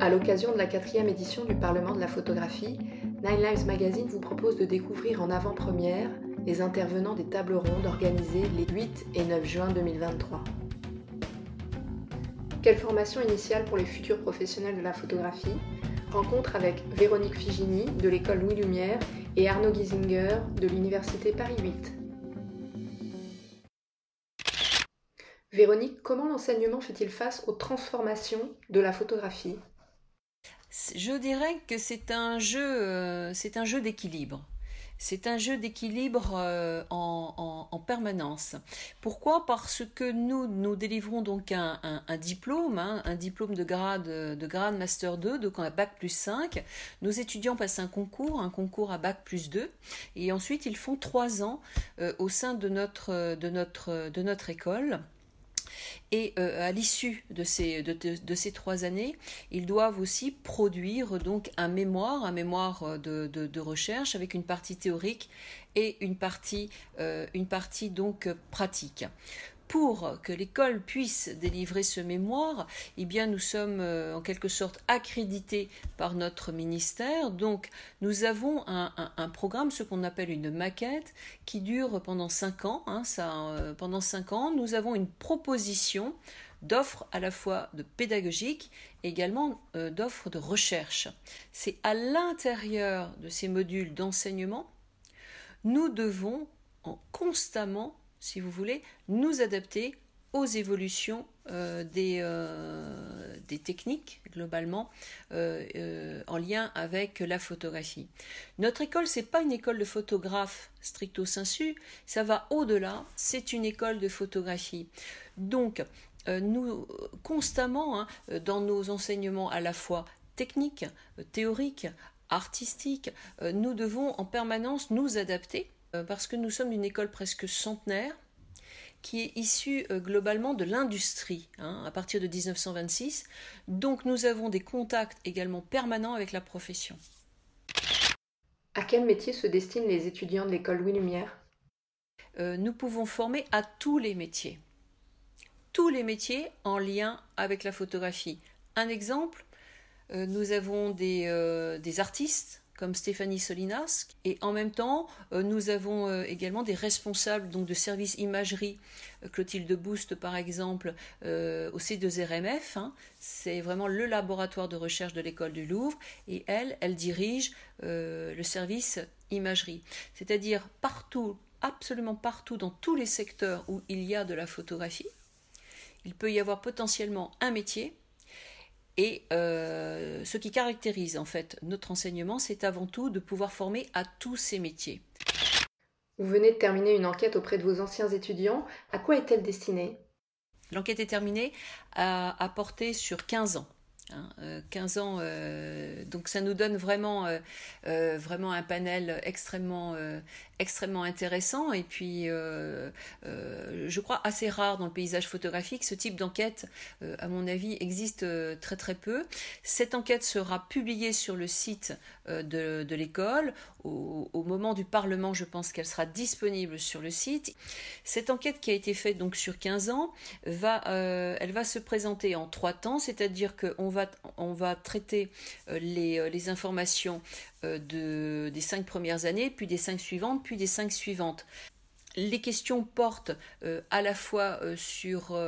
À l'occasion de la quatrième édition du Parlement de la photographie, Nine Lives Magazine vous propose de découvrir en avant-première les intervenants des tables rondes organisées les 8 et 9 juin 2023. Quelle formation initiale pour les futurs professionnels de la photographie? Rencontre avec Véronique Figini de l'école Louis Lumière et Arnaud Giesinger de l'Université Paris 8. Véronique, comment l'enseignement fait-il face aux transformations de la photographie? Je dirais que c'est un jeu, euh, c'est un jeu d'équilibre. C'est un jeu d'équilibre euh, en, permanence. Pourquoi? Parce que nous, nous délivrons donc un, diplôme, hein, un diplôme de grade, de grade Master 2, donc à Bac plus 5. Nos étudiants passent un concours, un concours à Bac plus 2, et ensuite ils font trois ans euh, au sein de notre, de notre école. Et euh, à l'issue de ces, trois années, ils doivent aussi produire un mémoire, un mémoire euh, de, recherche avec une partie théorique et une partie, euh, pratique pour que l'école puisse délivrer ce mémoire, eh bien, nous sommes euh, en quelque sorte accrédités par notre ministère. Donc, nous avons un, programme, ce qu'on appelle une maquette, qui dure pendant cinq ans. Hein, euh, pendant cinq ans, nous avons une proposition d'offres à la fois de pédagogique et également euh, d'offres de recherche. C'est à l'intérieur de ces modules d'enseignement, nous devons en constamment si vous voulez, nous adapter aux évolutions euh, des, euh, des, techniques globalement euh, en lien avec la photographie. Notre école, c'est pas une école de photographe stricto sensu, ça va au-delà, c'est une école de photographie. Donc, nous, constamment, hein, dans nos enseignements à la fois techniques, théoriques, artistiques, nous devons en permanence nous adapter parce que nous sommes une école presque centenaire qui est issue euh, globalement de l'industrie hein, à partir de 1926. Donc nous avons des contacts également permanents avec la profession. À quel métier se destinent les étudiants de l'école Louis Lumière? Euh, Nous pouvons former à tous les métiers. Tous les métiers en lien avec la photographie. Un exemple, nous avons des artistes comme Stéphanie Solinas. Et en même temps, euh, nous avons euh, également des responsables donc, de services imagerie, euh, Clotilde Boost par exemple, au C2RMF. Hein. C'est vraiment le laboratoire de recherche de l'école du Louvre. Et elle, elle dirige le service imagerie. C'est-à-dire partout, absolument partout, dans tous les secteurs où il y a de la photographie, il peut y avoir potentiellement un métier et euh, ce qui caractérise en fait notre enseignement, c'est avant tout de pouvoir former à tous ces métiers. Vous venez de terminer une enquête auprès de vos anciens étudiants. À quoi est-elle destinée? L'enquête est terminée à, à porter sur 15 ans. 15 hein, euh, ans, euh, donc ça nous donne vraiment, vraiment un panel extrêmement, extrêmement intéressant et puis euh, euh, je crois assez rare dans le paysage photographique. Ce type d'enquête, euh, à mon avis, existe très très peu. Cette enquête sera publiée sur le site de, de l'école. Au, au, moment du Parlement, je pense qu'elle sera disponible sur le site. Cette enquête qui a été faite donc sur 15 ans, va, elle va se présenter en trois temps, c'est-à-dire qu'on va, on va traiter les, les informations euh, de, des cinq premières années, puis des cinq suivantes, puis des cinq suivantes. Les questions portent euh, à la fois euh, sur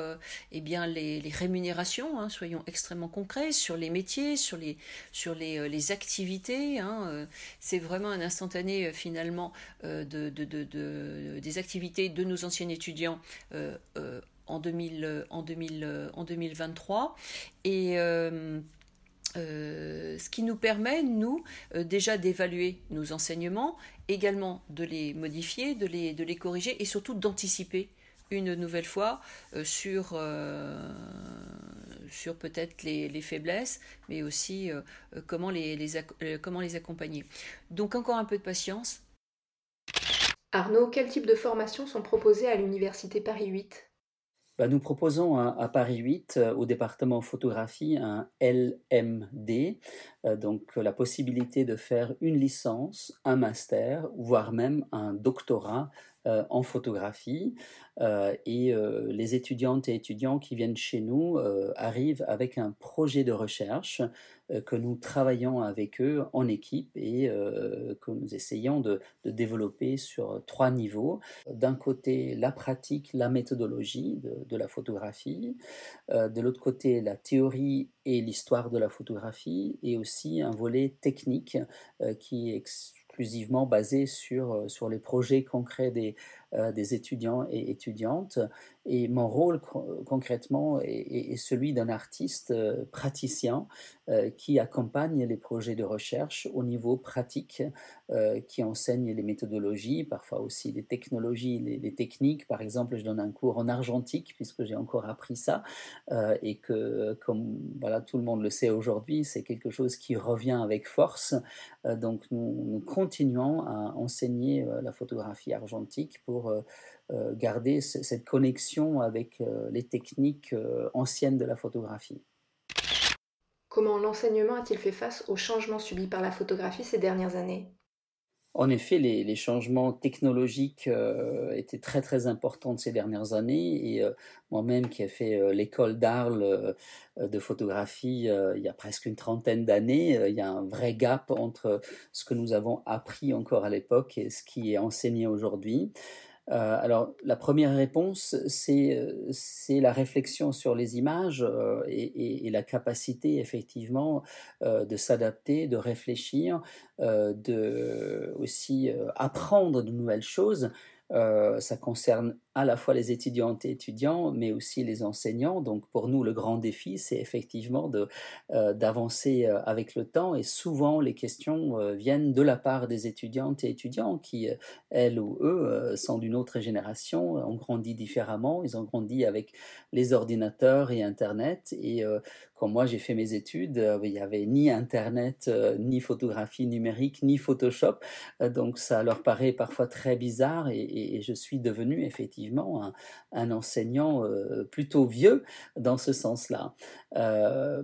eh bien, les, rémunérations, hein, soyons extrêmement concrets, sur les métiers, sur les, sur les, activités. Hein, c'est vraiment un instantané finalement de, de, de, des activités de nos anciens étudiants en, 2000, en, 2000, en 2023. Et euh, ce qui nous permet, nous, euh, déjà d'évaluer nos enseignements, également de les modifier, de les, de les corriger et surtout d'anticiper une nouvelle fois euh, sur, sur peut-être les, les, faiblesses, mais aussi comment, les, les, comment les accompagner. Donc encore un peu de patience. Arnaud, quel type de formations sont proposées à l'Université Paris 8 bah, nous proposons à, Paris 8, euh, au département photographie, un LMD, euh, donc la possibilité de faire une licence, un master, voire même un doctorat en photographie. et les étudiantes et étudiants qui viennent chez nous arrivent avec un projet de recherche que nous travaillons avec eux en équipe et que nous essayons de, développer sur trois niveaux. D'un côté, la pratique, la méthodologie de, la photographie. de l'autre côté, la théorie et l'histoire de la photographie. Et aussi un volet technique qui est exclusivement basé sur, sur les projets concrets des, des étudiants et étudiantes. Et mon rôle concrètement est, celui d'un artiste euh, praticien euh, qui accompagne les projets de recherche au niveau pratique, euh, qui enseigne les méthodologies, parfois aussi les technologies, les, techniques. Par exemple, je donne un cours en argentique puisque j'ai encore appris ça et que, comme voilà, tout le monde le sait aujourd'hui, c'est quelque chose qui revient avec force. donc, nous, continuons à enseigner la photographie argentique pour euh, garder cette connexion avec euh, les techniques euh, anciennes de la photographie. Comment l'enseignement a-t-il fait face aux changements subis par la photographie ces dernières années? En effet, les, changements technologiques étaient très très importants ces dernières années et moi-même qui ai fait l'école d'Arles de photographie il y a presque une trentaine d'années, il y a un vrai gap entre ce que nous avons appris encore à l'époque et ce qui est enseigné aujourd'hui. Euh, alors, la première réponse, c'est euh, la réflexion sur les images euh, et, la capacité, effectivement, de s'adapter, de réfléchir, de aussi apprendre de nouvelles choses. Ça concerne à la fois les étudiantes et étudiants, mais aussi les enseignants. Donc pour nous, le grand défi, c'est effectivement euh, d'avancer euh, avec le temps. Et souvent, les questions euh, viennent de la part des étudiantes et étudiants qui, elles ou eux, sont d'une autre génération, ont grandi différemment. Ils ont grandi avec les ordinateurs et Internet. Et quand moi j'ai fait mes études, il n'y avait ni Internet, ni photographie numérique, ni Photoshop. donc ça leur paraît parfois très bizarre. et je suis devenu effectivement un, enseignant euh, plutôt vieux dans ce sens-là. Euh,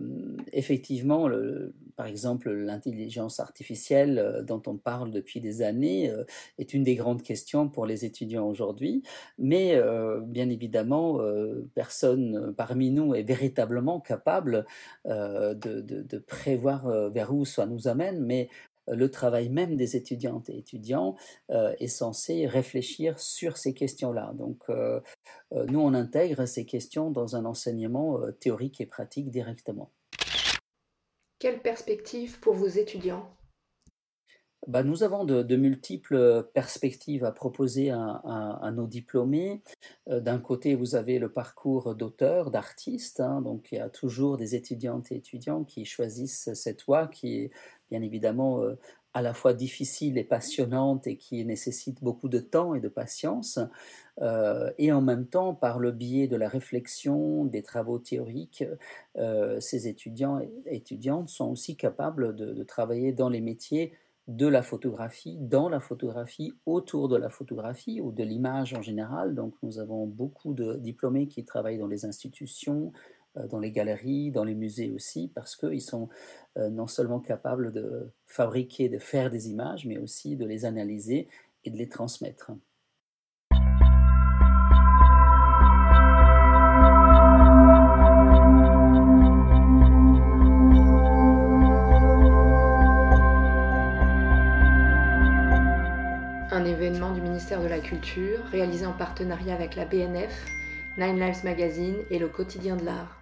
effectivement, par exemple, l'intelligence artificielle euh, dont on parle depuis des années est une des grandes questions pour les étudiants aujourd'hui, mais bien évidemment, personne parmi nous est véritablement capable de, prévoir vers où ça nous amène, mais le travail même des étudiantes et étudiants euh, est censé réfléchir sur ces questions-là. Donc, euh, euh, nous, on intègre ces questions dans un enseignement théorique et pratique directement. Quelle perspective pour vos étudiants? Bah, nous avons de, multiples perspectives à proposer à, nos diplômés. D'un côté, vous avez le parcours d'auteur, d'artiste. Hein. donc, il y a toujours des étudiantes et étudiants qui choisissent cette voie qui est bien évidemment euh, à la fois difficile et passionnante et qui nécessite beaucoup de temps et de patience, euh, et en même temps, par le biais de la réflexion, des travaux théoriques, euh, ces étudiants et étudiantes sont aussi capables de, travailler dans les métiers de la photographie, dans la photographie, autour de la photographie ou de l'image en général. Donc nous avons beaucoup de diplômés qui travaillent dans les institutions, dans les galeries, dans les musées aussi, parce qu'ils sont euh, non seulement capables de fabriquer, de faire des images, mais aussi de les analyser et de les transmettre. Un événement du ministère de la Culture réalisé en partenariat avec la BNF, Nine Lives Magazine et le quotidien de l'art.